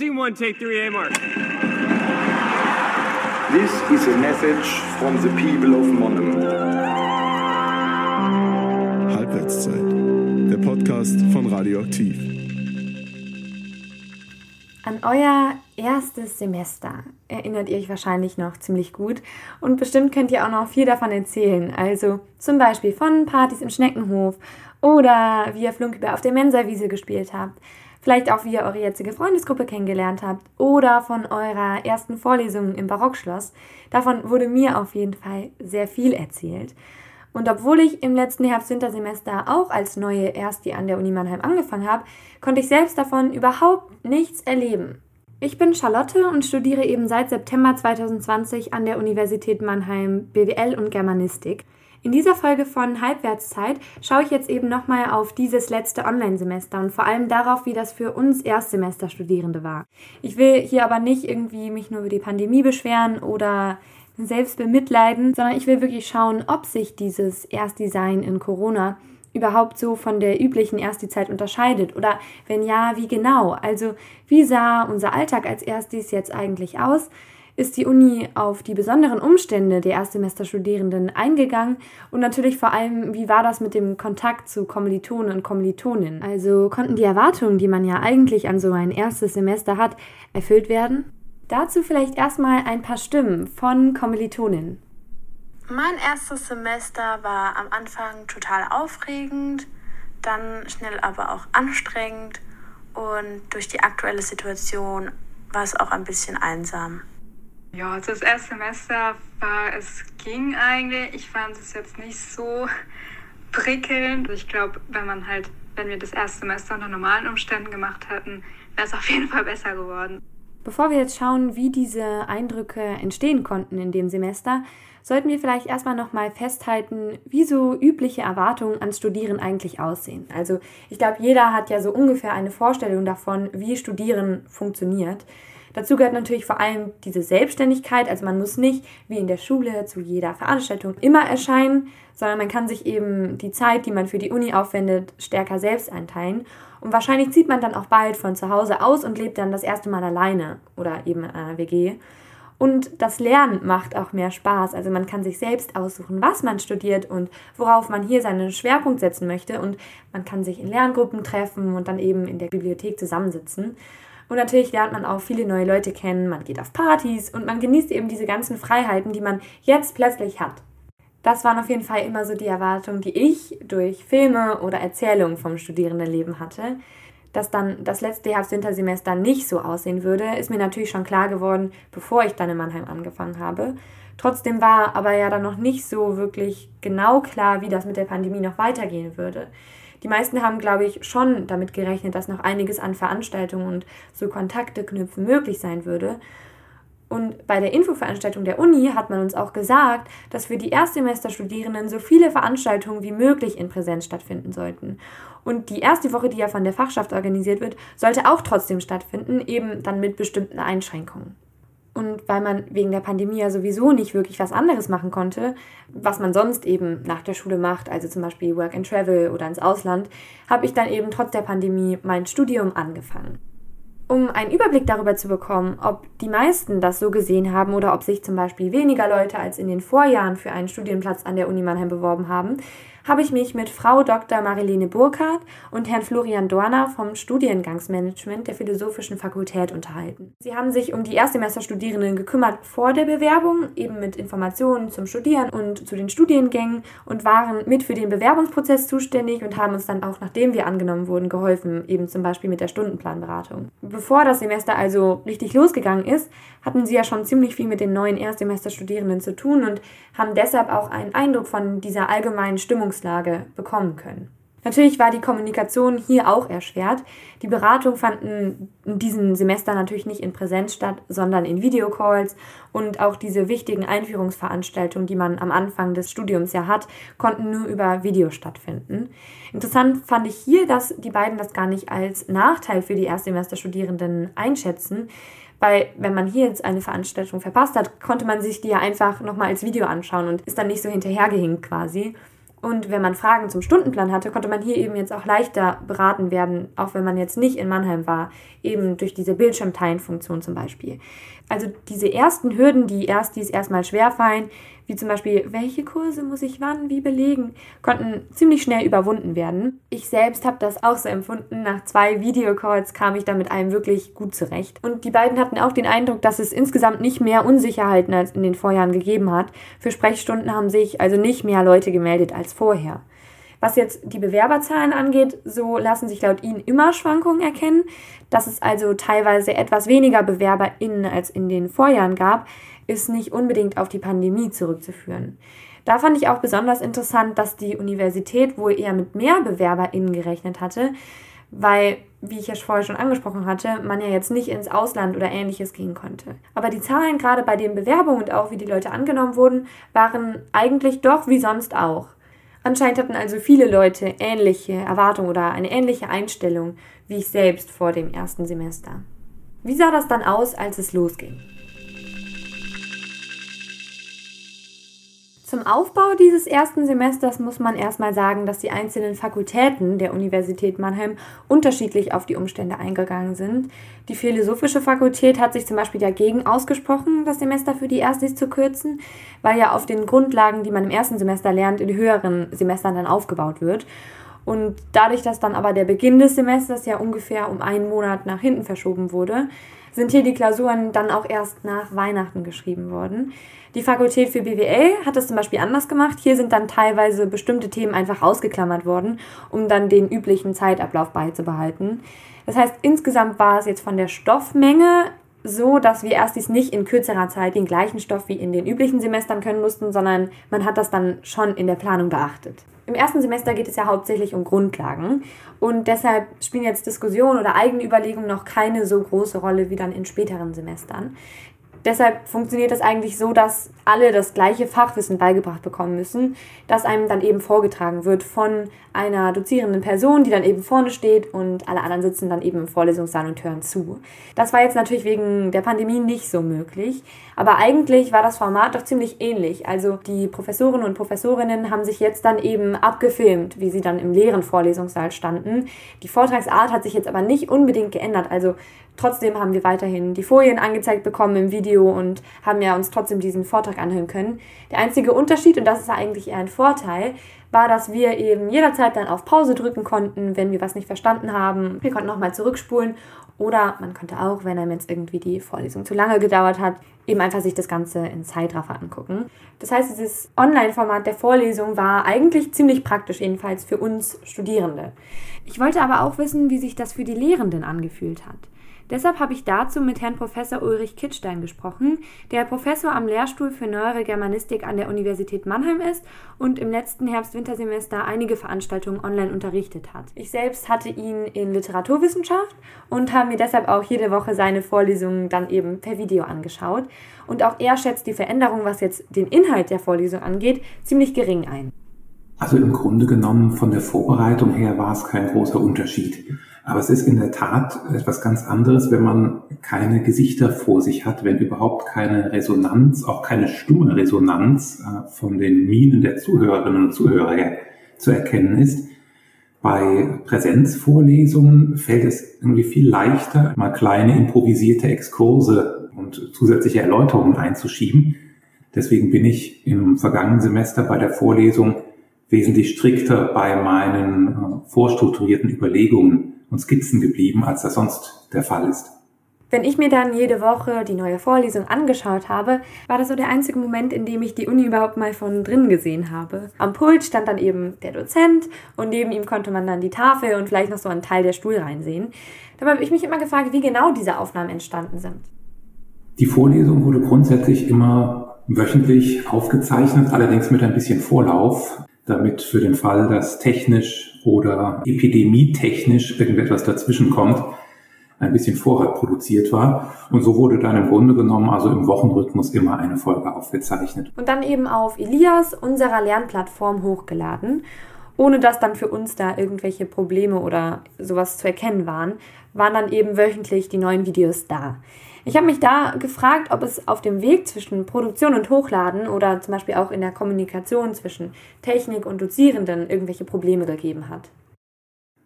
Scene one, take three, A mark. This is a message from the people of Monum. Halbwertszeit. Der Podcast von Radioaktiv. An euer erstes Semester erinnert ihr euch wahrscheinlich noch ziemlich gut und bestimmt könnt ihr auch noch viel davon erzählen. Also zum Beispiel von Partys im Schneckenhof oder wie ihr Flunkybär auf der Mensawiese gespielt habt. Vielleicht auch, wie ihr eure jetzige Freundesgruppe kennengelernt habt oder von eurer ersten Vorlesung im Barockschloss. Davon wurde mir auf jeden Fall sehr viel erzählt. Und obwohl ich im letzten Herbst-Wintersemester auch als neue Ersti an der Uni Mannheim angefangen habe, konnte ich selbst davon überhaupt nichts erleben. Ich bin Charlotte und studiere eben seit September 2020 an der Universität Mannheim BWL und Germanistik. In dieser Folge von Halbwertszeit schaue ich jetzt eben nochmal auf dieses letzte Online-Semester und vor allem darauf, wie das für uns Erstsemesterstudierende war. Ich will hier aber nicht irgendwie mich nur über die Pandemie beschweren oder selbst bemitleiden, sondern ich will wirklich schauen, ob sich dieses Erstdesign in Corona überhaupt so von der üblichen Erstzeit unterscheidet oder wenn ja, wie genau? Also wie sah unser Alltag als Erstis jetzt eigentlich aus? Ist die Uni auf die besonderen Umstände der Erstsemesterstudierenden eingegangen und natürlich vor allem, wie war das mit dem Kontakt zu Kommilitonen und Kommilitoninnen? Also konnten die Erwartungen, die man ja eigentlich an so ein erstes Semester hat, erfüllt werden? Dazu vielleicht erstmal ein paar Stimmen von Kommilitoninnen. Mein erstes Semester war am Anfang total aufregend, dann schnell aber auch anstrengend und durch die aktuelle Situation war es auch ein bisschen einsam. Ja, also das erste Semester war, es ging eigentlich. Ich fand es jetzt nicht so prickelnd. Ich glaube, wenn man halt, wenn wir das erste Semester unter normalen Umständen gemacht hätten, wäre es auf jeden Fall besser geworden. Bevor wir jetzt schauen, wie diese Eindrücke entstehen konnten in dem Semester, sollten wir vielleicht erstmal nochmal festhalten, wie so übliche Erwartungen ans Studieren eigentlich aussehen. Also ich glaube, jeder hat ja so ungefähr eine Vorstellung davon, wie Studieren funktioniert. Dazu gehört natürlich vor allem diese Selbstständigkeit. Also man muss nicht wie in der Schule zu jeder Veranstaltung immer erscheinen, sondern man kann sich eben die Zeit, die man für die Uni aufwendet, stärker selbst einteilen. Und wahrscheinlich zieht man dann auch bald von zu Hause aus und lebt dann das erste Mal alleine oder eben in einer WG. Und das Lernen macht auch mehr Spaß. Also man kann sich selbst aussuchen, was man studiert und worauf man hier seinen Schwerpunkt setzen möchte. Und man kann sich in Lerngruppen treffen und dann eben in der Bibliothek zusammensitzen. Und natürlich lernt man auch viele neue Leute kennen, man geht auf Partys und man genießt eben diese ganzen Freiheiten, die man jetzt plötzlich hat. Das waren auf jeden Fall immer so die Erwartungen, die ich durch Filme oder Erzählungen vom Studierendenleben hatte. Dass dann das letzte Herbst-Wintersemester nicht so aussehen würde, ist mir natürlich schon klar geworden, bevor ich dann in Mannheim angefangen habe. Trotzdem war aber ja dann noch nicht so wirklich genau klar, wie das mit der Pandemie noch weitergehen würde. Die meisten haben, glaube ich, schon damit gerechnet, dass noch einiges an Veranstaltungen und so Kontakte knüpfen möglich sein würde. Und bei der Infoveranstaltung der Uni hat man uns auch gesagt, dass für die Erstsemesterstudierenden so viele Veranstaltungen wie möglich in Präsenz stattfinden sollten. Und die erste Woche, die ja von der Fachschaft organisiert wird, sollte auch trotzdem stattfinden, eben dann mit bestimmten Einschränkungen. Und weil man wegen der Pandemie ja sowieso nicht wirklich was anderes machen konnte, was man sonst eben nach der Schule macht, also zum Beispiel Work and Travel oder ins Ausland, habe ich dann eben trotz der Pandemie mein Studium angefangen. Um einen Überblick darüber zu bekommen, ob die meisten das so gesehen haben oder ob sich zum Beispiel weniger Leute als in den Vorjahren für einen Studienplatz an der Uni Mannheim beworben haben, habe ich mich mit Frau Dr. Marilene Burkhardt und Herrn Florian Dorner vom Studiengangsmanagement der Philosophischen Fakultät unterhalten. Sie haben sich um die Erstsemesterstudierenden gekümmert vor der Bewerbung, eben mit Informationen zum Studieren und zu den Studiengängen und waren mit für den Bewerbungsprozess zuständig und haben uns dann auch, nachdem wir angenommen wurden, geholfen, eben zum Beispiel mit der Stundenplanberatung. Bevor das Semester also richtig losgegangen ist, hatten sie ja schon ziemlich viel mit den neuen Erstsemesterstudierenden zu tun und haben deshalb auch einen Eindruck von dieser allgemeinen Stimmungslage bekommen können. Natürlich war die Kommunikation hier auch erschwert. Die Beratungen fanden in diesem Semester natürlich nicht in Präsenz statt, sondern in Videocalls und auch diese wichtigen Einführungsveranstaltungen, die man am Anfang des Studiums ja hat, konnten nur über Video stattfinden. Interessant fand ich hier, dass die beiden das gar nicht als Nachteil für die Erstsemesterstudierenden einschätzen, weil wenn man hier jetzt eine Veranstaltung verpasst hat, konnte man sich die ja einfach nochmal als Video anschauen und ist dann nicht so hinterhergehinkt quasi. Und wenn man Fragen zum Stundenplan hatte, konnte man hier eben jetzt auch leichter beraten werden, auch wenn man jetzt nicht in Mannheim war, eben durch diese Bildschirmteilenfunktion zum Beispiel. Also diese ersten Hürden, die erst dies erstmal schwerfallen, wie zum Beispiel, welche Kurse muss ich wann wie belegen, konnten ziemlich schnell überwunden werden. Ich selbst habe das auch so empfunden. Nach zwei Videocalls kam ich da mit einem wirklich gut zurecht. Und die beiden hatten auch den Eindruck, dass es insgesamt nicht mehr Unsicherheiten als in den Vorjahren gegeben hat. Für Sprechstunden haben sich also nicht mehr Leute gemeldet als vorher. Was jetzt die Bewerberzahlen angeht, so lassen sich laut ihnen immer Schwankungen erkennen. Dass es also teilweise etwas weniger BewerberInnen als in den Vorjahren gab, ist nicht unbedingt auf die Pandemie zurückzuführen. Da fand ich auch besonders interessant, dass die Universität wohl eher mit mehr BewerberInnen gerechnet hatte, weil, wie ich ja vorher schon angesprochen hatte, man ja jetzt nicht ins Ausland oder ähnliches gehen konnte. Aber die Zahlen gerade bei den Bewerbungen und auch wie die Leute angenommen wurden, waren eigentlich doch wie sonst auch. Anscheinend hatten also viele Leute ähnliche Erwartungen oder eine ähnliche Einstellung wie ich selbst vor dem ersten Semester. Wie sah das dann aus, als es losging? Zum Aufbau dieses ersten Semesters muss man erstmal sagen, dass die einzelnen Fakultäten der Universität Mannheim unterschiedlich auf die Umstände eingegangen sind. Die Philosophische Fakultät hat sich zum Beispiel dagegen ausgesprochen, das Semester für die Erstis zu kürzen, weil ja auf den Grundlagen, die man im ersten Semester lernt, in höheren Semestern dann aufgebaut wird. Und dadurch, dass dann aber der Beginn des Semesters ja ungefähr um einen Monat nach hinten verschoben wurde, sind hier die Klausuren dann auch erst nach Weihnachten geschrieben worden. Die Fakultät für BWL hat das zum Beispiel anders gemacht. Hier sind dann teilweise bestimmte Themen einfach ausgeklammert worden, um dann den üblichen Zeitablauf beizubehalten. Das heißt, insgesamt war es jetzt von der Stoffmenge so, dass wir erst dies nicht in kürzerer Zeit den gleichen Stoff wie in den üblichen Semestern können mussten, sondern man hat das dann schon in der Planung beachtet. Im ersten Semester geht es ja hauptsächlich um Grundlagen und deshalb spielen jetzt Diskussionen oder eigene Überlegungen noch keine so große Rolle wie dann in späteren Semestern. Deshalb funktioniert das eigentlich so, dass alle das gleiche Fachwissen beigebracht bekommen müssen, das einem dann eben vorgetragen wird von einer dozierenden Person, die dann eben vorne steht und alle anderen sitzen dann eben im Vorlesungssaal und hören zu. Das war jetzt natürlich wegen der Pandemie nicht so möglich, aber eigentlich war das Format doch ziemlich ähnlich. Also die Professorinnen und Professorinnen haben sich jetzt dann eben abgefilmt, wie sie dann im leeren Vorlesungssaal standen. Die Vortragsart hat sich jetzt aber nicht unbedingt geändert. Also trotzdem haben wir weiterhin die Folien angezeigt bekommen im Video und haben ja uns trotzdem diesen Vortrag anhören können. Der einzige Unterschied, und das ist eigentlich eher ein Vorteil, war, dass wir eben jederzeit dann auf Pause drücken konnten, wenn wir was nicht verstanden haben. Wir konnten nochmal zurückspulen oder man konnte auch, wenn einem jetzt irgendwie die Vorlesung zu lange gedauert hat, eben einfach sich das Ganze in Zeitraffer angucken. Das heißt, dieses Online-Format der Vorlesung war eigentlich ziemlich praktisch, jedenfalls für uns Studierende. Ich wollte aber auch wissen, wie sich das für die Lehrenden angefühlt hat. Deshalb habe ich dazu mit Herrn Professor Ulrich Kittstein gesprochen, der Professor am Lehrstuhl für Neuere Germanistik an der Universität Mannheim ist und im letzten Herbst-Wintersemester einige Veranstaltungen online unterrichtet hat. Ich selbst hatte ihn in Literaturwissenschaft und habe mir deshalb auch jede Woche seine Vorlesungen dann eben per Video angeschaut. Und auch er schätzt die Veränderung, was jetzt den Inhalt der Vorlesung angeht, ziemlich gering ein. Also im Grunde genommen von der Vorbereitung her war es kein großer Unterschied. Aber es ist in der Tat etwas ganz anderes, wenn man keine Gesichter vor sich hat, wenn überhaupt keine Resonanz, auch keine stumme Resonanz äh, von den Minen der Zuhörerinnen und Zuhörer zu erkennen ist. Bei Präsenzvorlesungen fällt es irgendwie viel leichter, mal kleine improvisierte Exkurse und zusätzliche Erläuterungen einzuschieben. Deswegen bin ich im vergangenen Semester bei der Vorlesung wesentlich strikter bei meinen äh, vorstrukturierten Überlegungen und Skizzen geblieben, als das sonst der Fall ist. Wenn ich mir dann jede Woche die neue Vorlesung angeschaut habe, war das so der einzige Moment, in dem ich die Uni überhaupt mal von drin gesehen habe. Am Pult stand dann eben der Dozent und neben ihm konnte man dann die Tafel und vielleicht noch so einen Teil der Stuhl reinsehen. Dabei habe ich mich immer gefragt, wie genau diese Aufnahmen entstanden sind. Die Vorlesung wurde grundsätzlich immer wöchentlich aufgezeichnet, allerdings mit ein bisschen Vorlauf damit für den Fall, dass technisch oder epidemietechnisch irgendetwas dazwischen kommt, ein bisschen Vorrat produziert war. Und so wurde dann im Grunde genommen also im Wochenrhythmus immer eine Folge aufgezeichnet. Und dann eben auf Elias, unserer Lernplattform, hochgeladen. ohne dass dann für uns da irgendwelche Probleme oder sowas zu erkennen waren, waren dann eben wöchentlich die neuen Videos da. Ich habe mich da gefragt, ob es auf dem Weg zwischen Produktion und Hochladen oder zum Beispiel auch in der Kommunikation zwischen Technik und Dozierenden irgendwelche Probleme gegeben hat.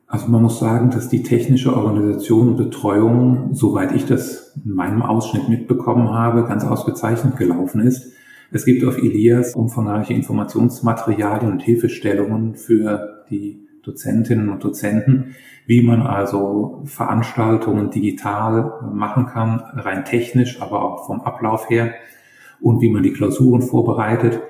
Also man muss sagen, dass die technische Organisation und Betreuung, soweit ich das in meinem Ausschnitt mitbekommen habe, ganz ausgezeichnet gelaufen ist. Es gibt auf Elias umfangreiche Informationsmaterialien und Hilfestellungen für die Dozentinnen und Dozenten, wie man also Veranstaltungen digital machen kann, rein technisch, aber auch vom Ablauf her und wie man die Klausuren vorbereitet.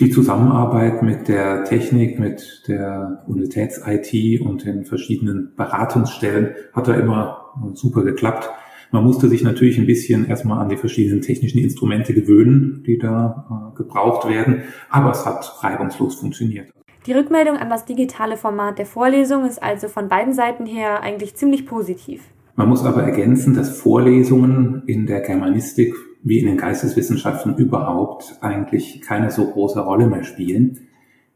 Die Zusammenarbeit mit der Technik, mit der Universitäts-IT und den verschiedenen Beratungsstellen hat da immer super geklappt. Man musste sich natürlich ein bisschen erstmal an die verschiedenen technischen Instrumente gewöhnen, die da äh, gebraucht werden, aber es hat reibungslos funktioniert. Die Rückmeldung an das digitale Format der Vorlesung ist also von beiden Seiten her eigentlich ziemlich positiv. Man muss aber ergänzen, dass Vorlesungen in der Germanistik wie in den Geisteswissenschaften überhaupt eigentlich keine so große Rolle mehr spielen.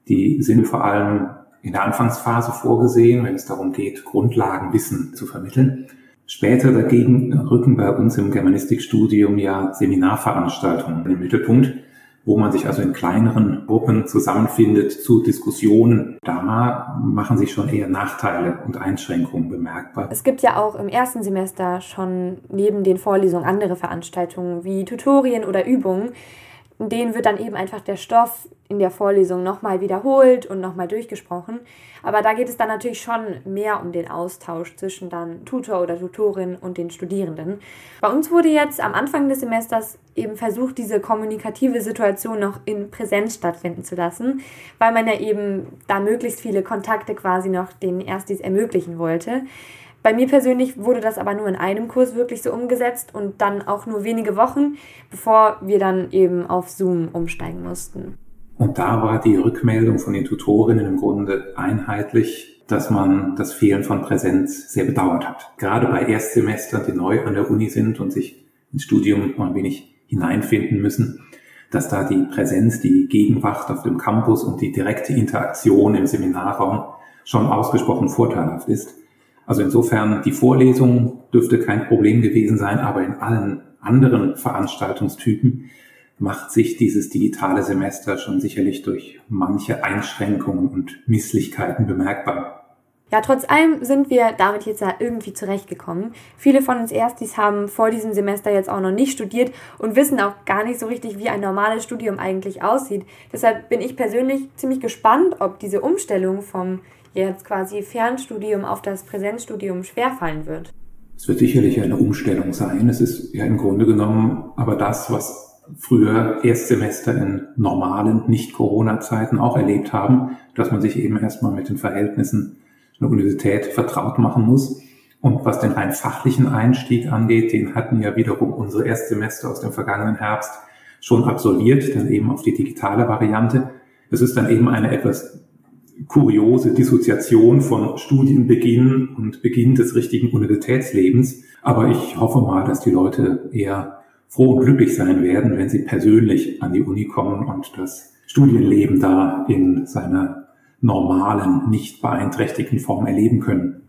Die sind vor allem in der Anfangsphase vorgesehen, wenn es darum geht, Grundlagenwissen zu vermitteln. Später dagegen rücken bei uns im Germanistikstudium ja Seminarveranstaltungen in den Mittelpunkt wo man sich also in kleineren Gruppen zusammenfindet zu Diskussionen, da machen sich schon eher Nachteile und Einschränkungen bemerkbar. Es gibt ja auch im ersten Semester schon neben den Vorlesungen andere Veranstaltungen wie Tutorien oder Übungen, in denen wird dann eben einfach der Stoff in der Vorlesung nochmal wiederholt und nochmal durchgesprochen. Aber da geht es dann natürlich schon mehr um den Austausch zwischen dann Tutor oder Tutorin und den Studierenden. Bei uns wurde jetzt am Anfang des Semesters eben versucht, diese kommunikative Situation noch in Präsenz stattfinden zu lassen, weil man ja eben da möglichst viele Kontakte quasi noch den Erstis ermöglichen wollte. Bei mir persönlich wurde das aber nur in einem Kurs wirklich so umgesetzt und dann auch nur wenige Wochen, bevor wir dann eben auf Zoom umsteigen mussten. Und da war die Rückmeldung von den Tutorinnen im Grunde einheitlich, dass man das Fehlen von Präsenz sehr bedauert hat. Gerade bei Erstsemestern, die neu an der Uni sind und sich ins Studium mal ein wenig hineinfinden müssen, dass da die Präsenz, die Gegenwart auf dem Campus und die direkte Interaktion im Seminarraum schon ausgesprochen vorteilhaft ist. Also insofern, die Vorlesung dürfte kein Problem gewesen sein, aber in allen anderen Veranstaltungstypen macht sich dieses digitale Semester schon sicherlich durch manche Einschränkungen und Misslichkeiten bemerkbar. Ja, trotz allem sind wir damit jetzt ja irgendwie zurechtgekommen. Viele von uns Erstis haben vor diesem Semester jetzt auch noch nicht studiert und wissen auch gar nicht so richtig, wie ein normales Studium eigentlich aussieht. Deshalb bin ich persönlich ziemlich gespannt, ob diese Umstellung vom jetzt quasi Fernstudium auf das Präsenzstudium schwerfallen wird? Es wird sicherlich eine Umstellung sein. Es ist ja im Grunde genommen aber das, was früher Erstsemester in normalen, nicht Corona-Zeiten auch erlebt haben, dass man sich eben erstmal mit den Verhältnissen einer Universität vertraut machen muss. Und was den rein fachlichen Einstieg angeht, den hatten ja wiederum unsere Erstsemester aus dem vergangenen Herbst schon absolviert, dann eben auf die digitale Variante. Es ist dann eben eine etwas kuriose Dissoziation von Studienbeginn und Beginn des richtigen Universitätslebens. Aber ich hoffe mal, dass die Leute eher froh und glücklich sein werden, wenn sie persönlich an die Uni kommen und das Studienleben da in seiner normalen, nicht beeinträchtigten Form erleben können.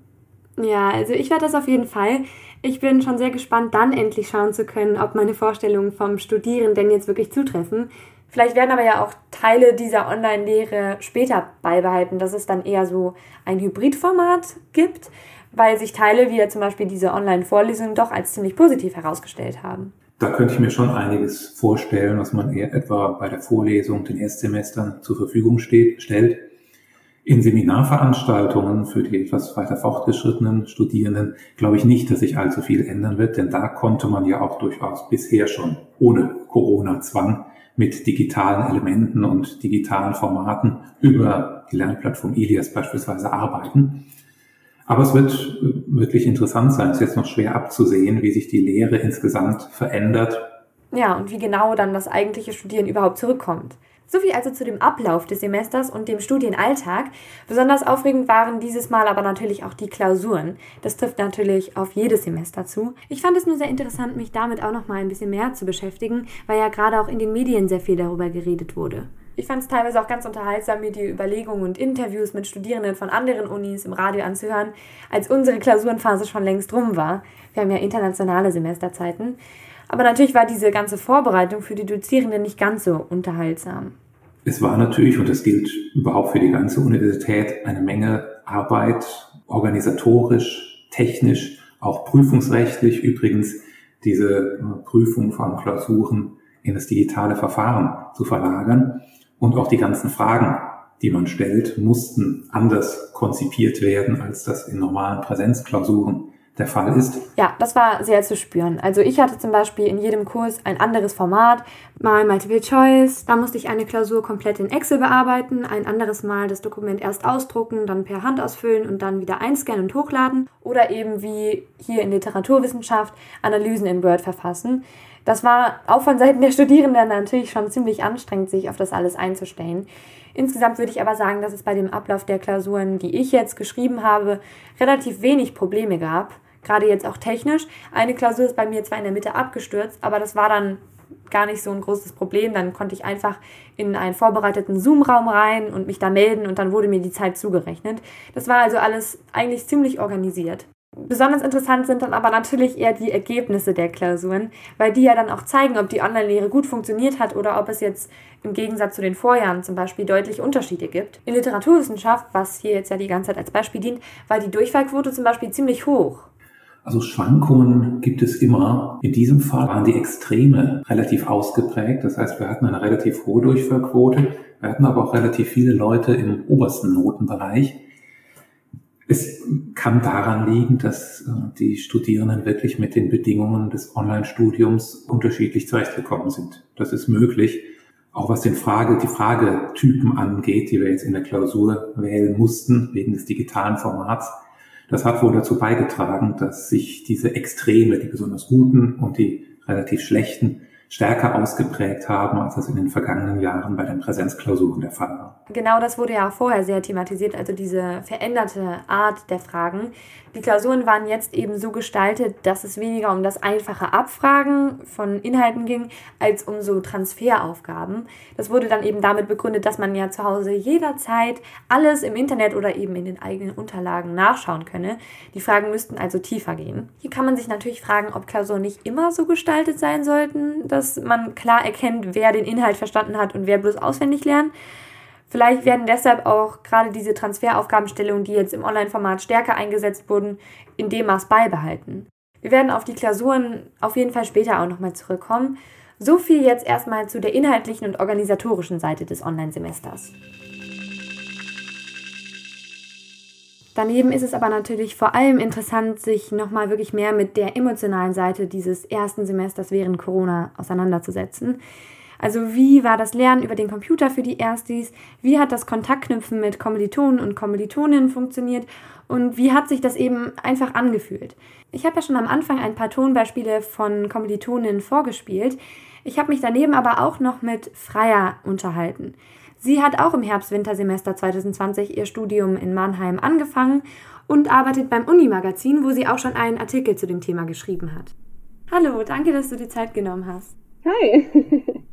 Ja, also ich werde das auf jeden Fall. Ich bin schon sehr gespannt, dann endlich schauen zu können, ob meine Vorstellungen vom Studieren denn jetzt wirklich zutreffen. Vielleicht werden aber ja auch Teile dieser Online-Lehre später beibehalten, dass es dann eher so ein Hybridformat gibt, weil sich Teile wie ja zum Beispiel diese Online-Vorlesungen doch als ziemlich positiv herausgestellt haben. Da könnte ich mir schon einiges vorstellen, was man eher etwa bei der Vorlesung den Erstsemestern zur Verfügung steht, stellt. In Seminarveranstaltungen für die etwas weiter fortgeschrittenen Studierenden glaube ich nicht, dass sich allzu viel ändern wird, denn da konnte man ja auch durchaus bisher schon ohne Corona-Zwang mit digitalen Elementen und digitalen Formaten über die Lernplattform Ilias beispielsweise arbeiten. Aber es wird äh, wirklich interessant sein. Es ist jetzt noch schwer abzusehen, wie sich die Lehre insgesamt verändert. Ja, und wie genau dann das eigentliche Studieren überhaupt zurückkommt. Soviel also zu dem Ablauf des Semesters und dem Studienalltag. Besonders aufregend waren dieses Mal aber natürlich auch die Klausuren. Das trifft natürlich auf jedes Semester zu. Ich fand es nur sehr interessant, mich damit auch noch mal ein bisschen mehr zu beschäftigen, weil ja gerade auch in den Medien sehr viel darüber geredet wurde. Ich fand es teilweise auch ganz unterhaltsam, mir die Überlegungen und Interviews mit Studierenden von anderen Unis im Radio anzuhören, als unsere Klausurenphase schon längst rum war. Wir haben ja internationale Semesterzeiten. Aber natürlich war diese ganze Vorbereitung für die Dozierenden nicht ganz so unterhaltsam. Es war natürlich, und das gilt überhaupt für die ganze Universität, eine Menge Arbeit, organisatorisch, technisch, auch prüfungsrechtlich. Übrigens, diese Prüfung von Klausuren in das digitale Verfahren zu verlagern. Und auch die ganzen Fragen, die man stellt, mussten anders konzipiert werden, als das in normalen Präsenzklausuren der Fall ist? Ja, das war sehr zu spüren. Also ich hatte zum Beispiel in jedem Kurs ein anderes Format, mal Multiple Choice, da musste ich eine Klausur komplett in Excel bearbeiten, ein anderes Mal das Dokument erst ausdrucken, dann per Hand ausfüllen und dann wieder einscannen und hochladen oder eben wie hier in Literaturwissenschaft Analysen in Word verfassen. Das war auch von Seiten der Studierenden natürlich schon ziemlich anstrengend, sich auf das alles einzustellen. Insgesamt würde ich aber sagen, dass es bei dem Ablauf der Klausuren, die ich jetzt geschrieben habe, relativ wenig Probleme gab. Gerade jetzt auch technisch. Eine Klausur ist bei mir zwar in der Mitte abgestürzt, aber das war dann gar nicht so ein großes Problem. Dann konnte ich einfach in einen vorbereiteten Zoom-Raum rein und mich da melden und dann wurde mir die Zeit zugerechnet. Das war also alles eigentlich ziemlich organisiert. Besonders interessant sind dann aber natürlich eher die Ergebnisse der Klausuren, weil die ja dann auch zeigen, ob die Online-Lehre gut funktioniert hat oder ob es jetzt im Gegensatz zu den Vorjahren zum Beispiel deutliche Unterschiede gibt. In Literaturwissenschaft, was hier jetzt ja die ganze Zeit als Beispiel dient, war die Durchfallquote zum Beispiel ziemlich hoch. Also Schwankungen gibt es immer. In diesem Fall waren die Extreme relativ ausgeprägt. Das heißt, wir hatten eine relativ hohe Durchfallquote. Wir hatten aber auch relativ viele Leute im obersten Notenbereich. Es kann daran liegen, dass äh, die Studierenden wirklich mit den Bedingungen des Online-Studiums unterschiedlich zurechtgekommen sind. Das ist möglich. Auch was den Frage, die Fragetypen angeht, die wir jetzt in der Klausur wählen mussten, wegen des digitalen Formats. Das hat wohl dazu beigetragen, dass sich diese Extreme, die besonders guten und die relativ schlechten, stärker ausgeprägt haben, als das in den vergangenen Jahren bei den Präsenzklausuren der Fall war. Genau das wurde ja vorher sehr thematisiert, also diese veränderte Art der Fragen. Die Klausuren waren jetzt eben so gestaltet, dass es weniger um das einfache Abfragen von Inhalten ging, als um so Transferaufgaben. Das wurde dann eben damit begründet, dass man ja zu Hause jederzeit alles im Internet oder eben in den eigenen Unterlagen nachschauen könne. Die Fragen müssten also tiefer gehen. Hier kann man sich natürlich fragen, ob Klausuren nicht immer so gestaltet sein sollten, dass man klar erkennt, wer den Inhalt verstanden hat und wer bloß auswendig lernt. Vielleicht werden deshalb auch gerade diese Transferaufgabenstellungen, die jetzt im Online-Format stärker eingesetzt wurden, in dem Maß beibehalten. Wir werden auf die Klausuren auf jeden Fall später auch nochmal zurückkommen. So viel jetzt erstmal zu der inhaltlichen und organisatorischen Seite des Online-Semesters. Daneben ist es aber natürlich vor allem interessant, sich nochmal wirklich mehr mit der emotionalen Seite dieses ersten Semesters während Corona auseinanderzusetzen. Also wie war das Lernen über den Computer für die Erstis? Wie hat das Kontaktknüpfen mit Kommilitonen und Kommilitoninnen funktioniert? Und wie hat sich das eben einfach angefühlt? Ich habe ja schon am Anfang ein paar Tonbeispiele von Kommilitoninnen vorgespielt. Ich habe mich daneben aber auch noch mit Freier unterhalten. Sie hat auch im Herbst-Wintersemester 2020 ihr Studium in Mannheim angefangen und arbeitet beim Uni-Magazin, wo sie auch schon einen Artikel zu dem Thema geschrieben hat. Hallo, danke, dass du die Zeit genommen hast. Hi.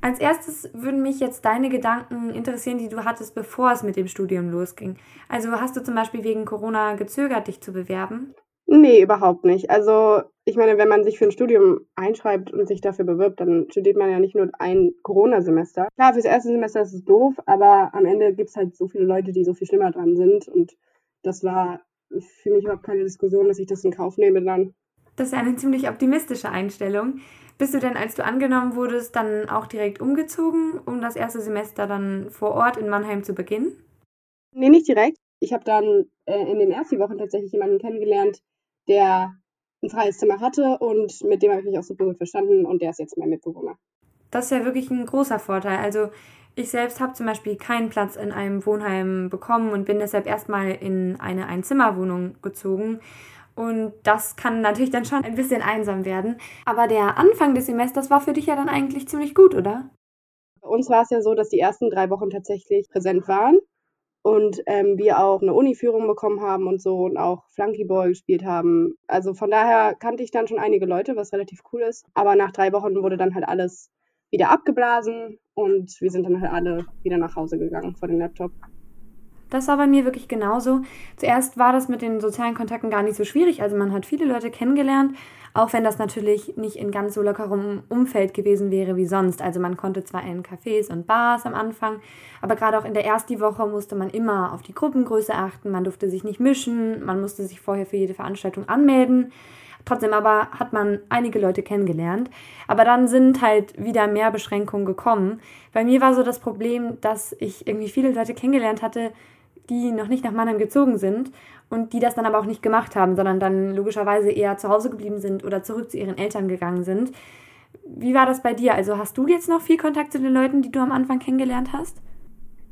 Als erstes würden mich jetzt deine Gedanken interessieren, die du hattest, bevor es mit dem Studium losging. Also hast du zum Beispiel wegen Corona gezögert, dich zu bewerben? Nee, überhaupt nicht. Also ich meine, wenn man sich für ein Studium einschreibt und sich dafür bewirbt, dann studiert man ja nicht nur ein Corona-Semester. Klar, fürs erste Semester ist es doof, aber am Ende gibt es halt so viele Leute, die so viel schlimmer dran sind. Und das war für mich überhaupt keine Diskussion, dass ich das in Kauf nehme dann. Das ist eine ziemlich optimistische Einstellung. Bist du denn, als du angenommen wurdest, dann auch direkt umgezogen, um das erste Semester dann vor Ort in Mannheim zu beginnen? Nee, nicht direkt. Ich habe dann äh, in den ersten Wochen tatsächlich jemanden kennengelernt, der ein freies Zimmer hatte und mit dem habe ich mich auch super gut verstanden und der ist jetzt mein Mitbewohner. Das ist ja wirklich ein großer Vorteil. Also ich selbst habe zum Beispiel keinen Platz in einem Wohnheim bekommen und bin deshalb erstmal in eine Einzimmerwohnung gezogen. Und das kann natürlich dann schon ein bisschen einsam werden. Aber der Anfang des Semesters war für dich ja dann eigentlich ziemlich gut, oder? Bei uns war es ja so, dass die ersten drei Wochen tatsächlich präsent waren und ähm, wir auch eine Uni-Führung bekommen haben und so und auch Flunkyball gespielt haben. Also von daher kannte ich dann schon einige Leute, was relativ cool ist. Aber nach drei Wochen wurde dann halt alles wieder abgeblasen und wir sind dann halt alle wieder nach Hause gegangen vor den Laptop. Das war bei mir wirklich genauso. Zuerst war das mit den sozialen Kontakten gar nicht so schwierig. Also man hat viele Leute kennengelernt, auch wenn das natürlich nicht in ganz so lockerem Umfeld gewesen wäre wie sonst. Also man konnte zwar in Cafés und Bars am Anfang, aber gerade auch in der ersten Woche musste man immer auf die Gruppengröße achten. Man durfte sich nicht mischen, man musste sich vorher für jede Veranstaltung anmelden. Trotzdem aber hat man einige Leute kennengelernt. Aber dann sind halt wieder mehr Beschränkungen gekommen. Bei mir war so das Problem, dass ich irgendwie viele Leute kennengelernt hatte, die noch nicht nach Mannheim gezogen sind und die das dann aber auch nicht gemacht haben, sondern dann logischerweise eher zu Hause geblieben sind oder zurück zu ihren Eltern gegangen sind. Wie war das bei dir? Also hast du jetzt noch viel Kontakt zu den Leuten, die du am Anfang kennengelernt hast?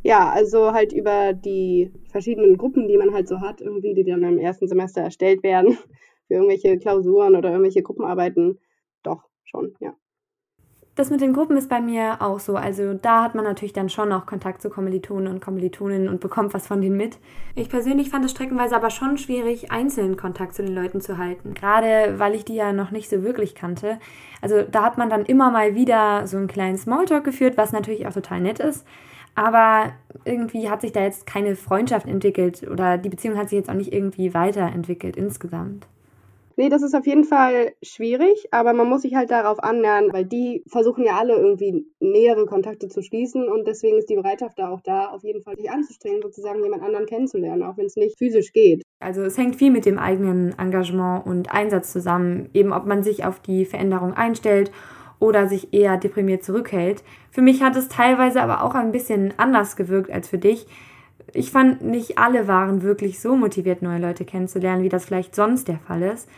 Ja, also halt über die verschiedenen Gruppen, die man halt so hat, irgendwie, die dann im ersten Semester erstellt werden, für irgendwelche Klausuren oder irgendwelche Gruppenarbeiten. Doch, schon, ja. Das mit den Gruppen ist bei mir auch so. Also da hat man natürlich dann schon auch Kontakt zu Kommilitonen und Kommilitoninnen und bekommt was von denen mit. Ich persönlich fand es streckenweise aber schon schwierig, einzeln Kontakt zu den Leuten zu halten. Gerade weil ich die ja noch nicht so wirklich kannte. Also da hat man dann immer mal wieder so einen kleinen Smalltalk geführt, was natürlich auch total nett ist. Aber irgendwie hat sich da jetzt keine Freundschaft entwickelt oder die Beziehung hat sich jetzt auch nicht irgendwie weiterentwickelt insgesamt. Nee, das ist auf jeden Fall schwierig, aber man muss sich halt darauf annähern, weil die versuchen ja alle irgendwie nähere Kontakte zu schließen und deswegen ist die Bereitschaft da auch da, auf jeden Fall sich anzustrengen, sozusagen jemand anderen kennenzulernen, auch wenn es nicht physisch geht. Also es hängt viel mit dem eigenen Engagement und Einsatz zusammen, eben ob man sich auf die Veränderung einstellt oder sich eher deprimiert zurückhält. Für mich hat es teilweise aber auch ein bisschen anders gewirkt als für dich ich fand, nicht alle waren wirklich so motiviert, neue Leute kennenzulernen, wie das vielleicht sonst der Fall ist,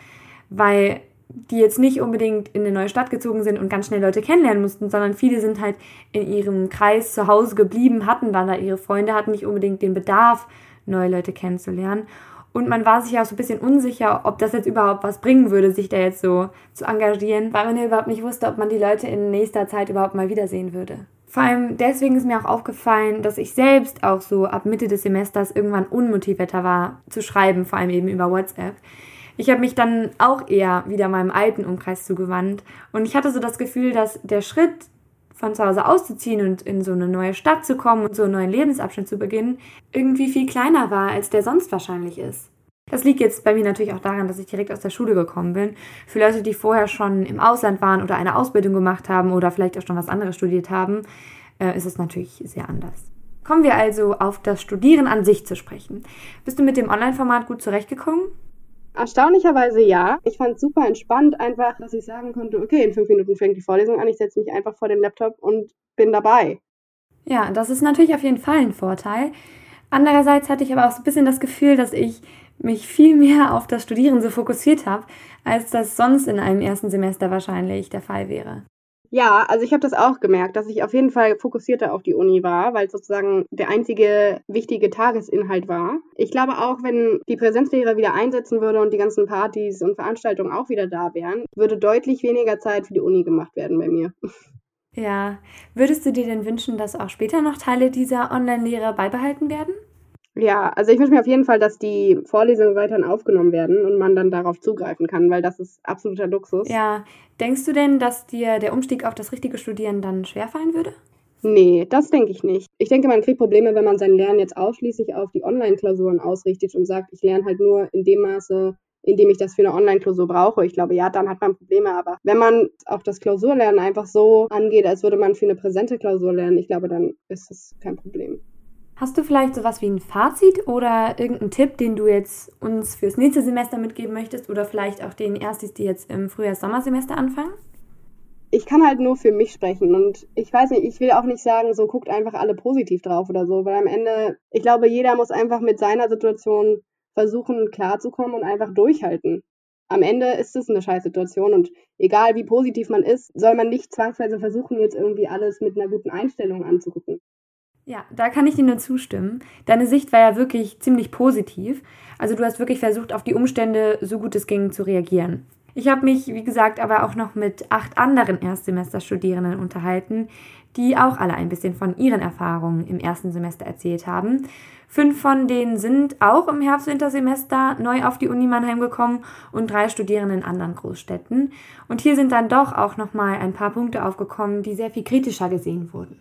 weil die jetzt nicht unbedingt in eine neue Stadt gezogen sind und ganz schnell Leute kennenlernen mussten, sondern viele sind halt in ihrem Kreis zu Hause geblieben, hatten dann da ihre Freunde, hatten nicht unbedingt den Bedarf, neue Leute kennenzulernen. Und man war sich auch so ein bisschen unsicher, ob das jetzt überhaupt was bringen würde, sich da jetzt so zu engagieren, weil man ja überhaupt nicht wusste, ob man die Leute in nächster Zeit überhaupt mal wiedersehen würde. Vor allem deswegen ist mir auch aufgefallen, dass ich selbst auch so ab Mitte des Semesters irgendwann unmotivierter war zu schreiben, vor allem eben über WhatsApp. Ich habe mich dann auch eher wieder meinem alten Umkreis zugewandt und ich hatte so das Gefühl, dass der Schritt von zu Hause auszuziehen und in so eine neue Stadt zu kommen und so einen neuen Lebensabschnitt zu beginnen, irgendwie viel kleiner war, als der sonst wahrscheinlich ist. Das liegt jetzt bei mir natürlich auch daran, dass ich direkt aus der Schule gekommen bin. Für Leute, die vorher schon im Ausland waren oder eine Ausbildung gemacht haben oder vielleicht auch schon was anderes studiert haben, äh, ist es natürlich sehr anders. Kommen wir also auf das Studieren an sich zu sprechen. Bist du mit dem Online-Format gut zurechtgekommen? Erstaunlicherweise ja. Ich fand es super entspannt, einfach, dass ich sagen konnte, okay, in fünf Minuten fängt die Vorlesung an, ich setze mich einfach vor den Laptop und bin dabei. Ja, das ist natürlich auf jeden Fall ein Vorteil. Andererseits hatte ich aber auch so ein bisschen das Gefühl, dass ich mich viel mehr auf das Studieren so fokussiert habe, als das sonst in einem ersten Semester wahrscheinlich der Fall wäre. Ja, also ich habe das auch gemerkt, dass ich auf jeden Fall fokussierter auf die Uni war, weil es sozusagen der einzige wichtige Tagesinhalt war. Ich glaube auch, wenn die Präsenzlehre wieder einsetzen würde und die ganzen Partys und Veranstaltungen auch wieder da wären, würde deutlich weniger Zeit für die Uni gemacht werden bei mir. Ja, würdest du dir denn wünschen, dass auch später noch Teile dieser Online-Lehre beibehalten werden? Ja, also ich wünsche mir auf jeden Fall, dass die Vorlesungen weiterhin aufgenommen werden und man dann darauf zugreifen kann, weil das ist absoluter Luxus. Ja, denkst du denn, dass dir der Umstieg auf das richtige Studieren dann schwerfallen würde? Nee, das denke ich nicht. Ich denke, man kriegt Probleme, wenn man sein Lernen jetzt ausschließlich auf die Online-Klausuren ausrichtet und sagt, ich lerne halt nur in dem Maße, in dem ich das für eine Online-Klausur brauche. Ich glaube, ja, dann hat man Probleme. Aber wenn man auch das Klausurlernen einfach so angeht, als würde man für eine präsente Klausur lernen, ich glaube, dann ist das kein Problem. Hast du vielleicht sowas wie ein Fazit oder irgendeinen Tipp, den du jetzt uns fürs nächste Semester mitgeben möchtest oder vielleicht auch den Erstis, die jetzt im Frühjahrs-Sommersemester anfangen? Ich kann halt nur für mich sprechen und ich weiß nicht, ich will auch nicht sagen, so guckt einfach alle positiv drauf oder so, weil am Ende, ich glaube, jeder muss einfach mit seiner Situation versuchen klarzukommen und einfach durchhalten. Am Ende ist es eine Scheißsituation und egal wie positiv man ist, soll man nicht zwangsweise versuchen, jetzt irgendwie alles mit einer guten Einstellung anzugucken. Ja, da kann ich dir nur zustimmen. Deine Sicht war ja wirklich ziemlich positiv. Also du hast wirklich versucht, auf die Umstände so gut es ging zu reagieren. Ich habe mich, wie gesagt, aber auch noch mit acht anderen Erstsemesterstudierenden unterhalten, die auch alle ein bisschen von ihren Erfahrungen im ersten Semester erzählt haben. Fünf von denen sind auch im Herbst-Wintersemester neu auf die Uni Mannheim gekommen und drei studieren in anderen Großstädten. Und hier sind dann doch auch nochmal ein paar Punkte aufgekommen, die sehr viel kritischer gesehen wurden.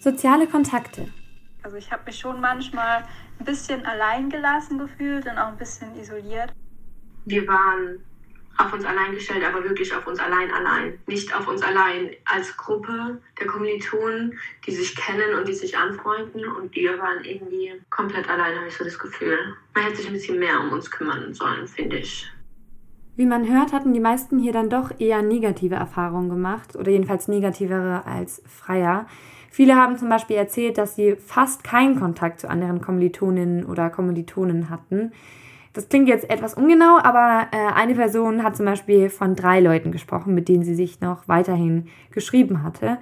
Soziale Kontakte. Also ich habe mich schon manchmal ein bisschen allein gelassen gefühlt und auch ein bisschen isoliert. Wir waren auf uns allein gestellt, aber wirklich auf uns allein allein. Nicht auf uns allein als Gruppe der Kommilitonen, die sich kennen und die sich anfreunden und wir waren irgendwie komplett allein, habe ich so das Gefühl. Man hätte sich ein bisschen mehr um uns kümmern sollen, finde ich. Wie man hört, hatten die meisten hier dann doch eher negative Erfahrungen gemacht oder jedenfalls negativere als Freier. Viele haben zum Beispiel erzählt, dass sie fast keinen Kontakt zu anderen Kommilitoninnen oder Kommilitonen hatten. Das klingt jetzt etwas ungenau, aber äh, eine Person hat zum Beispiel von drei Leuten gesprochen, mit denen sie sich noch weiterhin geschrieben hatte.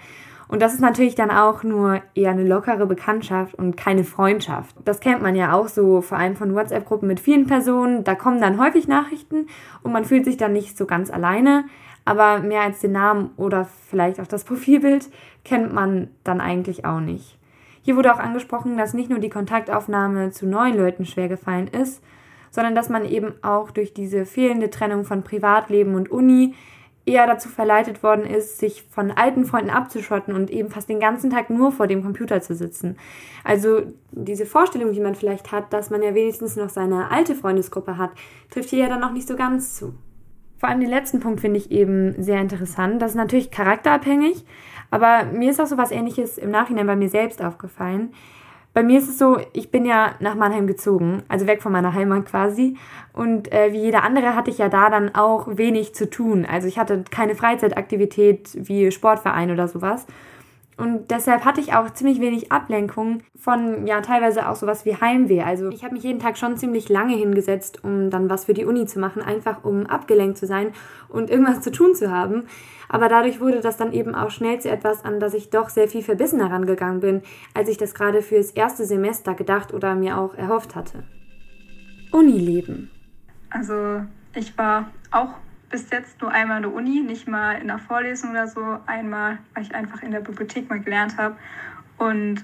Und das ist natürlich dann auch nur eher eine lockere Bekanntschaft und keine Freundschaft. Das kennt man ja auch so, vor allem von WhatsApp-Gruppen mit vielen Personen. Da kommen dann häufig Nachrichten und man fühlt sich dann nicht so ganz alleine. Aber mehr als den Namen oder vielleicht auch das Profilbild kennt man dann eigentlich auch nicht. Hier wurde auch angesprochen, dass nicht nur die Kontaktaufnahme zu neuen Leuten schwer gefallen ist, sondern dass man eben auch durch diese fehlende Trennung von Privatleben und Uni eher dazu verleitet worden ist, sich von alten Freunden abzuschotten und eben fast den ganzen Tag nur vor dem Computer zu sitzen. Also diese Vorstellung, die man vielleicht hat, dass man ja wenigstens noch seine alte Freundesgruppe hat, trifft hier ja dann noch nicht so ganz zu. Vor allem den letzten Punkt finde ich eben sehr interessant. Das ist natürlich charakterabhängig, aber mir ist auch so was ähnliches im Nachhinein bei mir selbst aufgefallen. Bei mir ist es so, ich bin ja nach Mannheim gezogen, also weg von meiner Heimat quasi. Und äh, wie jeder andere hatte ich ja da dann auch wenig zu tun. Also ich hatte keine Freizeitaktivität wie Sportverein oder sowas. Und deshalb hatte ich auch ziemlich wenig Ablenkung von, ja, teilweise auch sowas wie Heimweh. Also ich habe mich jeden Tag schon ziemlich lange hingesetzt, um dann was für die Uni zu machen, einfach um abgelenkt zu sein und irgendwas zu tun zu haben. Aber dadurch wurde das dann eben auch schnell zu etwas, an das ich doch sehr viel verbissener rangegangen bin, als ich das gerade fürs erste Semester gedacht oder mir auch erhofft hatte. Unileben. Also ich war auch bis jetzt nur einmal in der Uni, nicht mal in der Vorlesung oder so. Einmal, weil ich einfach in der Bibliothek mal gelernt habe. Und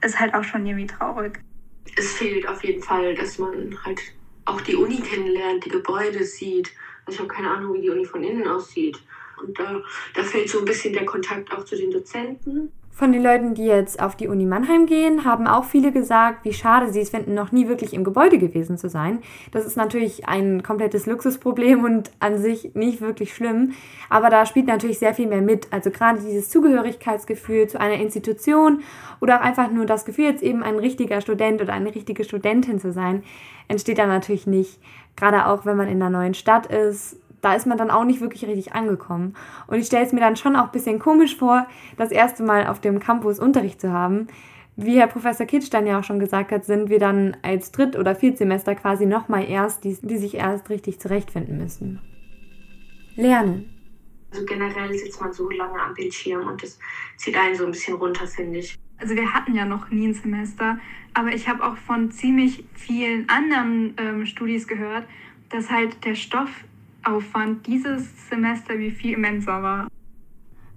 ist halt auch schon irgendwie traurig. Es fehlt auf jeden Fall, dass man halt auch die Uni kennenlernt, die Gebäude sieht. Also ich habe keine Ahnung, wie die Uni von innen aussieht. Und da, da fehlt so ein bisschen der Kontakt auch zu den Dozenten. Von den Leuten, die jetzt auf die Uni Mannheim gehen, haben auch viele gesagt, wie schade sie es finden, noch nie wirklich im Gebäude gewesen zu sein. Das ist natürlich ein komplettes Luxusproblem und an sich nicht wirklich schlimm. Aber da spielt natürlich sehr viel mehr mit. Also gerade dieses Zugehörigkeitsgefühl zu einer Institution oder auch einfach nur das Gefühl, jetzt eben ein richtiger Student oder eine richtige Studentin zu sein, entsteht da natürlich nicht. Gerade auch, wenn man in einer neuen Stadt ist, da ist man dann auch nicht wirklich richtig angekommen. Und ich stelle es mir dann schon auch ein bisschen komisch vor, das erste Mal auf dem Campus Unterricht zu haben. Wie Herr Professor Kitsch dann ja auch schon gesagt hat, sind wir dann als Dritt- oder Viertsemester quasi nochmal erst, die, die sich erst richtig zurechtfinden müssen. Lernen. Also generell sitzt man so lange am Bildschirm und das zieht einen so ein bisschen runter, finde ich. Also wir hatten ja noch nie ein Semester, aber ich habe auch von ziemlich vielen anderen ähm, Studis gehört, dass halt der Stoff Aufwand dieses Semester wie viel immenser war.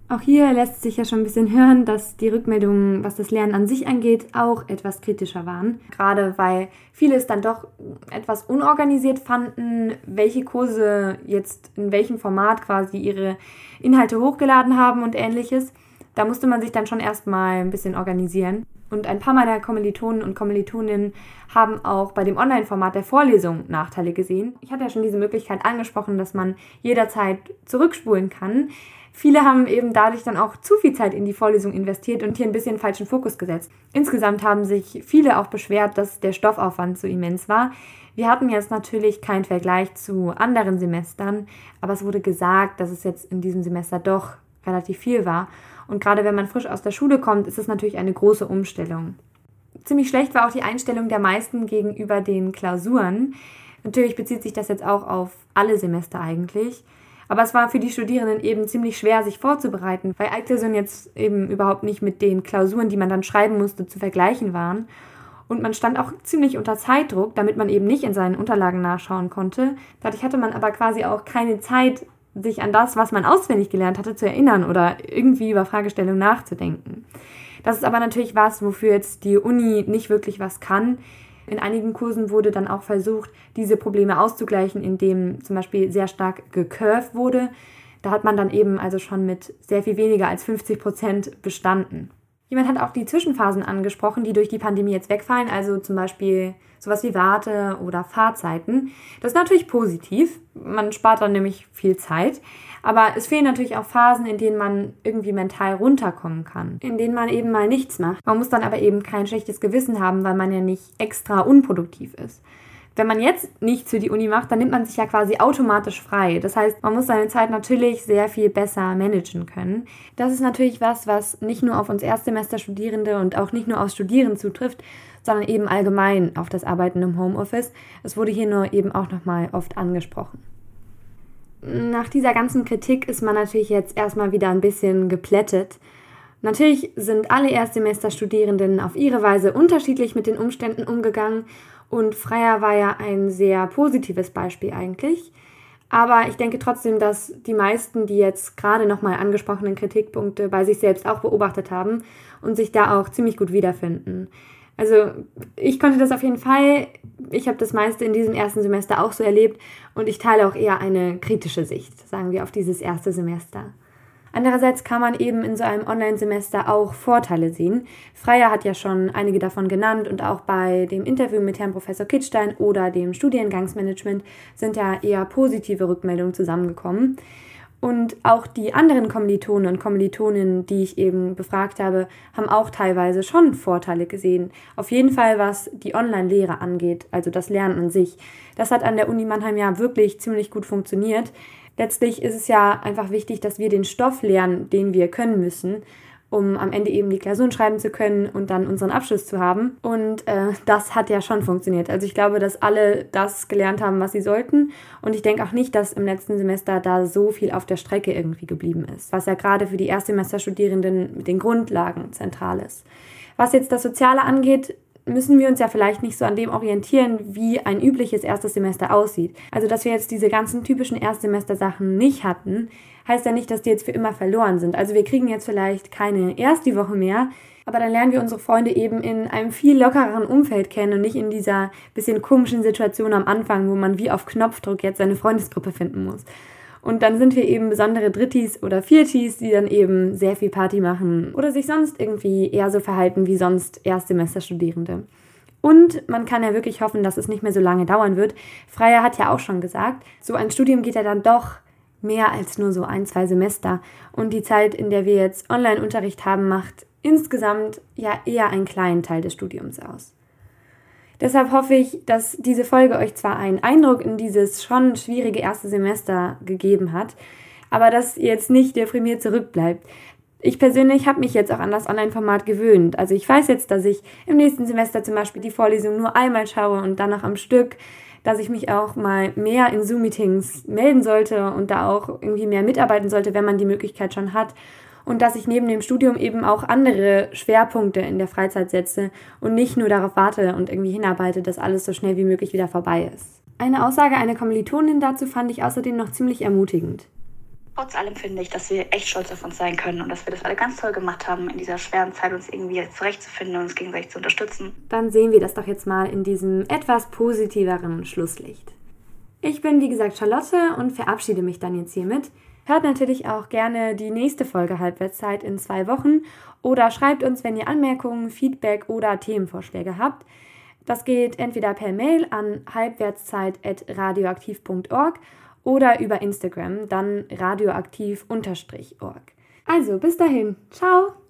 Auch hier lässt sich ja schon ein bisschen hören, dass die Rückmeldungen, was das Lernen an sich angeht, auch etwas kritischer waren. Gerade weil viele es dann doch etwas unorganisiert fanden, welche Kurse jetzt in welchem Format quasi ihre Inhalte hochgeladen haben und ähnliches. Da musste man sich dann schon erstmal ein bisschen organisieren. Und ein paar meiner Kommilitonen und Kommilitoninnen haben auch bei dem Online-Format der Vorlesung Nachteile gesehen. Ich hatte ja schon diese Möglichkeit angesprochen, dass man jederzeit zurückspulen kann. Viele haben eben dadurch dann auch zu viel Zeit in die Vorlesung investiert und hier ein bisschen falschen Fokus gesetzt. Insgesamt haben sich viele auch beschwert, dass der Stoffaufwand so immens war. Wir hatten jetzt natürlich keinen Vergleich zu anderen Semestern, aber es wurde gesagt, dass es jetzt in diesem Semester doch relativ viel war. Und gerade wenn man frisch aus der Schule kommt, ist es natürlich eine große Umstellung. Ziemlich schlecht war auch die Einstellung der meisten gegenüber den Klausuren. Natürlich bezieht sich das jetzt auch auf alle Semester eigentlich. Aber es war für die Studierenden eben ziemlich schwer, sich vorzubereiten, weil Altklausuren jetzt eben überhaupt nicht mit den Klausuren, die man dann schreiben musste, zu vergleichen waren. Und man stand auch ziemlich unter Zeitdruck, damit man eben nicht in seinen Unterlagen nachschauen konnte. Dadurch hatte man aber quasi auch keine Zeit, sich an das, was man auswendig gelernt hatte, zu erinnern oder irgendwie über Fragestellungen nachzudenken. Das ist aber natürlich was, wofür jetzt die Uni nicht wirklich was kann. In einigen Kursen wurde dann auch versucht, diese Probleme auszugleichen, indem zum Beispiel sehr stark gecurved wurde. Da hat man dann eben also schon mit sehr viel weniger als 50 Prozent bestanden. Jemand hat auch die Zwischenphasen angesprochen, die durch die Pandemie jetzt wegfallen, also zum Beispiel sowas wie Warte- oder Fahrzeiten. Das ist natürlich positiv, man spart dann nämlich viel Zeit, aber es fehlen natürlich auch Phasen, in denen man irgendwie mental runterkommen kann, in denen man eben mal nichts macht. Man muss dann aber eben kein schlechtes Gewissen haben, weil man ja nicht extra unproduktiv ist. Wenn man jetzt nichts für die Uni macht, dann nimmt man sich ja quasi automatisch frei. Das heißt, man muss seine Zeit natürlich sehr viel besser managen können. Das ist natürlich was, was nicht nur auf uns Erstsemesterstudierende und auch nicht nur auf Studierende zutrifft, sondern eben allgemein auf das Arbeiten im Homeoffice. Es wurde hier nur eben auch nochmal oft angesprochen. Nach dieser ganzen Kritik ist man natürlich jetzt erstmal wieder ein bisschen geplättet. Natürlich sind alle Erstsemesterstudierenden auf ihre Weise unterschiedlich mit den Umständen umgegangen und Freier war ja ein sehr positives Beispiel eigentlich. Aber ich denke trotzdem, dass die meisten, die jetzt gerade nochmal angesprochenen Kritikpunkte bei sich selbst auch beobachtet haben und sich da auch ziemlich gut wiederfinden. Also ich konnte das auf jeden Fall. Ich habe das meiste in diesem ersten Semester auch so erlebt und ich teile auch eher eine kritische Sicht, sagen wir, auf dieses erste Semester. Andererseits kann man eben in so einem Online-Semester auch Vorteile sehen. Freier hat ja schon einige davon genannt und auch bei dem Interview mit Herrn Professor Kittstein oder dem Studiengangsmanagement sind ja eher positive Rückmeldungen zusammengekommen. Und auch die anderen Kommilitonen und Kommilitoninnen, die ich eben befragt habe, haben auch teilweise schon Vorteile gesehen. Auf jeden Fall, was die Online-Lehre angeht, also das Lernen an sich. Das hat an der Uni Mannheim ja wirklich ziemlich gut funktioniert letztlich ist es ja einfach wichtig, dass wir den Stoff lernen, den wir können müssen, um am Ende eben die Klausuren schreiben zu können und dann unseren Abschluss zu haben. Und äh, das hat ja schon funktioniert. Also ich glaube, dass alle das gelernt haben, was sie sollten. Und ich denke auch nicht, dass im letzten Semester da so viel auf der Strecke irgendwie geblieben ist, was ja gerade für die Erstsemesterstudierenden mit den Grundlagen zentral ist. Was jetzt das Soziale angeht, müssen wir uns ja vielleicht nicht so an dem orientieren, wie ein übliches erstes Semester aussieht. Also, dass wir jetzt diese ganzen typischen Erstsemester-Sachen nicht hatten, heißt ja nicht, dass die jetzt für immer verloren sind. Also, wir kriegen jetzt vielleicht keine erste Woche mehr, aber dann lernen wir unsere Freunde eben in einem viel lockereren Umfeld kennen und nicht in dieser bisschen komischen Situation am Anfang, wo man wie auf Knopfdruck jetzt seine Freundesgruppe finden muss. Und dann sind wir eben besondere Drittis oder Viertis, die dann eben sehr viel Party machen oder sich sonst irgendwie eher so verhalten wie sonst Erstsemesterstudierende. Und man kann ja wirklich hoffen, dass es nicht mehr so lange dauern wird. Freier hat ja auch schon gesagt, so ein Studium geht ja dann doch mehr als nur so ein, zwei Semester. Und die Zeit, in der wir jetzt Online-Unterricht haben, macht insgesamt ja eher einen kleinen Teil des Studiums aus. Deshalb hoffe ich, dass diese Folge euch zwar einen Eindruck in dieses schon schwierige erste Semester gegeben hat, aber dass ihr jetzt nicht deprimiert zurückbleibt. Ich persönlich habe mich jetzt auch an das Online-Format gewöhnt. Also ich weiß jetzt, dass ich im nächsten Semester zum Beispiel die Vorlesung nur einmal schaue und dann noch am Stück, dass ich mich auch mal mehr in Zoom-Meetings melden sollte und da auch irgendwie mehr mitarbeiten sollte, wenn man die Möglichkeit schon hat und dass ich neben dem Studium eben auch andere Schwerpunkte in der Freizeit setze und nicht nur darauf warte und irgendwie hinarbeite, dass alles so schnell wie möglich wieder vorbei ist. Eine Aussage einer Kommilitonin dazu fand ich außerdem noch ziemlich ermutigend. Trotz allem finde ich, dass wir echt stolz auf uns sein können und dass wir das alle ganz toll gemacht haben, in dieser schweren Zeit uns irgendwie zurechtzufinden und uns gegenseitig zu unterstützen. Dann sehen wir das doch jetzt mal in diesem etwas positiveren Schlusslicht. Ich bin wie gesagt Charlotte und verabschiede mich dann jetzt hiermit. Hört natürlich auch gerne die nächste Folge Halbwertszeit in zwei Wochen oder schreibt uns, wenn ihr Anmerkungen, Feedback oder Themenvorschläge habt. Das geht entweder per Mail an halbwertszeit.radioaktiv.org oder über Instagram, dann radioaktiv-org. Also bis dahin, ciao!